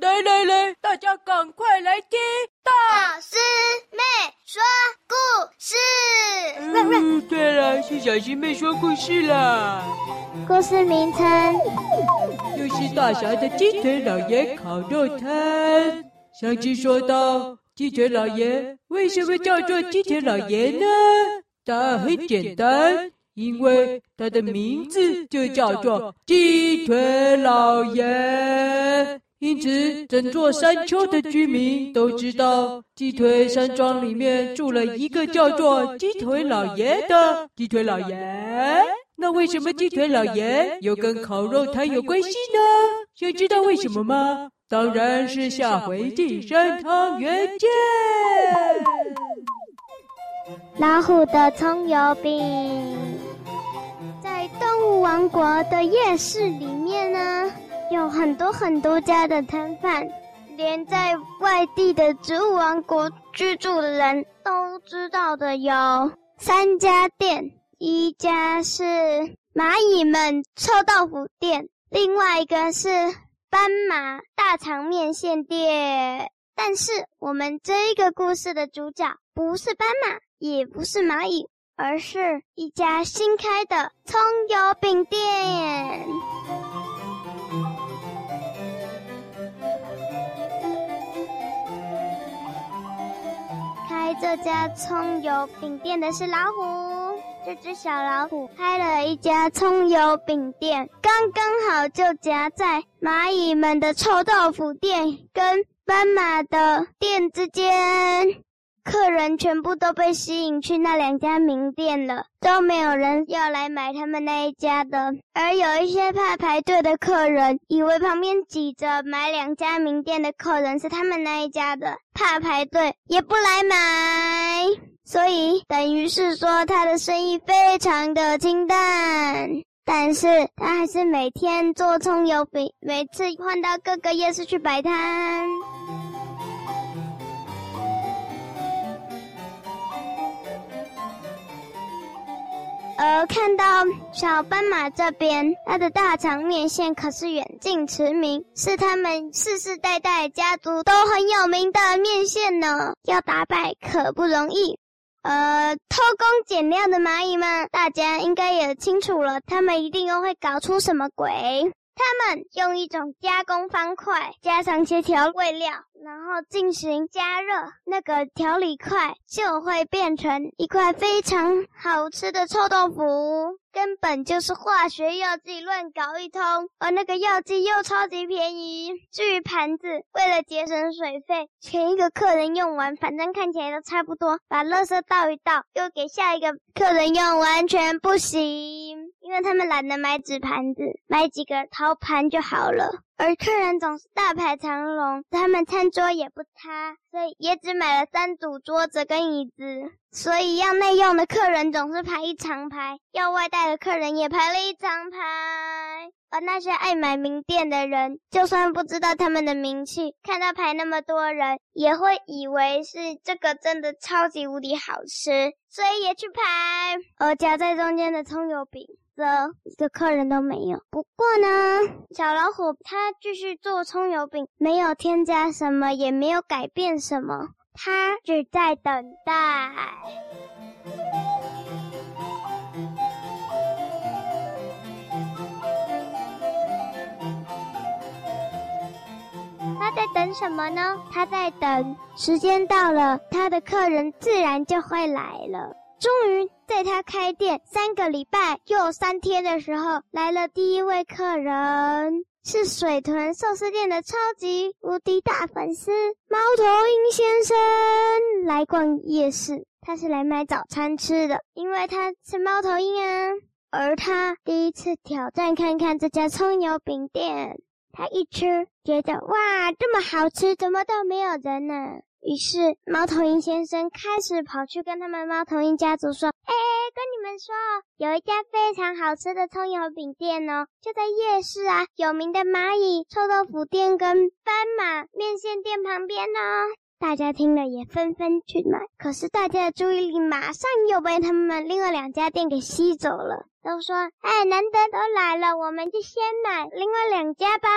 来来来，大家赶快来听大师妹说故事。嗯，对了，是小师妹说故事啦。故事名称又是大侠的鸡腿老爷烤肉摊。上期说到，鸡腿老爷为什么叫做鸡腿老爷呢？答案很简单，因为他的名字就叫做鸡腿老爷。因此，整座山丘的居民都知道，鸡腿山庄里面住了一个叫做鸡腿老爷的鸡腿老爷。那为什么鸡腿老爷又跟烤肉摊有关系呢？想知道为什么吗？当然是下回进山汤圆见。老虎的葱油饼，在动物王国的夜市里面呢。有很多很多家的摊贩，连在外地的植物王国居住的人都知道的有三家店，一家是蚂蚁们臭豆腐店，另外一个是斑马大肠面线店。但是我们这一个故事的主角不是斑马，也不是蚂蚁，而是一家新开的葱油饼店。这家葱油饼店的是老虎，这只小老虎开了一家葱油饼店，刚刚好就夹在蚂蚁们的臭豆腐店跟斑马的店之间。客人全部都被吸引去那两家名店了，都没有人要来买他们那一家的。而有一些怕排队的客人，以为旁边挤着买两家名店的客人是他们那一家的，怕排队也不来买。所以等于是说他的生意非常的清淡，但是他还是每天做葱油饼，每次换到各个夜市去摆摊。而看到小斑马这边，它的大肠面线可是远近驰名，是他们世世代代家族都很有名的面线呢。要打败可不容易。呃，偷工减料的蚂蚁们，大家应该也清楚了，他们一定又会搞出什么鬼。他们用一种加工方块，加上些调味料，然后进行加热，那个调理块就会变成一块非常好吃的臭豆腐。根本就是化学药剂乱搞一通，而那个药剂又超级便宜。至于盘子，为了节省水费，前一个客人用完，反正看起来都差不多，把垃圾倒一倒，又给下一个客人用，完全不行。因为他们懒得买纸盘子，买几个陶盘就好了。而客人总是大排长龙，他们餐桌也不擦，所以也只买了三组桌子跟椅子。所以要内用的客人总是排一长排，要外带的客人也排了一长排。而那些爱买名店的人，就算不知道他们的名气，看到排那么多人，也会以为是这个真的超级无敌好吃，所以也去排。而夹在中间的葱油饼。则一个客人都没有。不过呢，小老虎他继续做葱油饼，没有添加什么，也没有改变什么，他只在等待。他在等什么呢？他在等时间到了，他的客人自然就会来了。终于在他开店三个礼拜又三天的时候，来了第一位客人，是水豚寿司店的超级无敌大粉丝猫头鹰先生。来逛夜市，他是来买早餐吃的，因为他是猫头鹰啊。而他第一次挑战看看这家葱油饼店，他一吃觉得哇，这么好吃，怎么都没有人呢？于是，猫头鹰先生开始跑去跟他们猫头鹰家族说：“哎，跟你们说，有一家非常好吃的葱油饼店哦，就在夜市啊，有名的蚂蚁臭豆腐店跟斑马面线店旁边哦。”大家听了也纷纷去买，可是大家的注意力马上又被他们另外两家店给吸走了，都说：“哎，难得都来了，我们就先买另外两家吧。”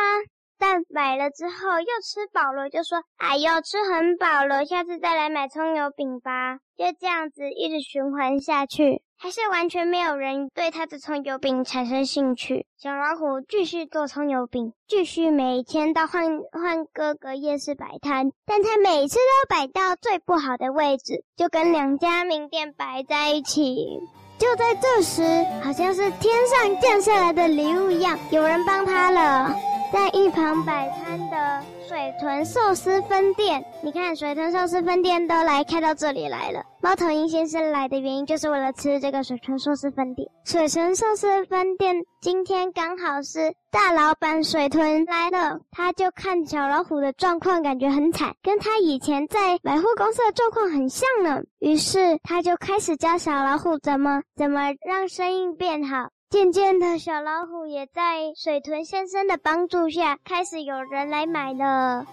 但买了之后又吃饱了，就说：“哎呦，吃很饱了，下次再来买葱油饼吧。”就这样子一直循环下去，还是完全没有人对他的葱油饼产生兴趣。小老虎继续做葱油饼，继续每天到换换各个夜市摆摊，但他每次都摆到最不好的位置，就跟两家名店摆在一起。就在这时，好像是天上降下来的礼物一样，有人帮他了。在一旁摆摊的水豚寿司分店，你看水豚寿司分店都来开到这里来了。猫头鹰先生来的原因就是为了吃这个水豚寿司分店。水豚寿司分店今天刚好是大老板水豚来了，他就看小老虎的状况，感觉很惨，跟他以前在百货公司的状况很像呢。于是他就开始教小老虎怎么怎么让生意变好。渐渐的，小老虎也在水豚先生的帮助下，开始有人来买了。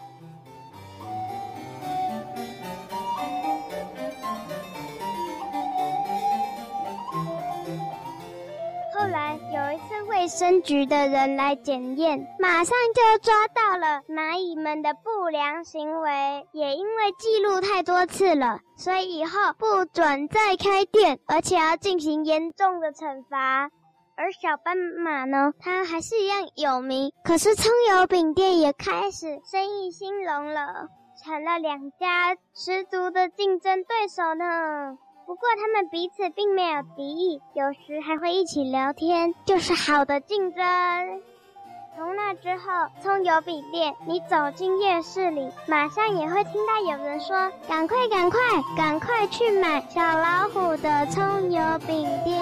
后来有一次，卫生局的人来检验，马上就抓到了蚂蚁们的不良行为。也因为记录太多次了，所以以后不准再开店，而且要进行严重的惩罚。而小斑马呢，它还是一样有名，可是葱油饼店也开始生意兴隆了，成了两家十足的竞争对手呢。不过他们彼此并没有敌意，有时还会一起聊天，就是好的竞争。从那之后，葱油饼店，你走进夜市里，马上也会听到有人说：“赶快，赶快，赶快去买小老虎的葱油饼店。”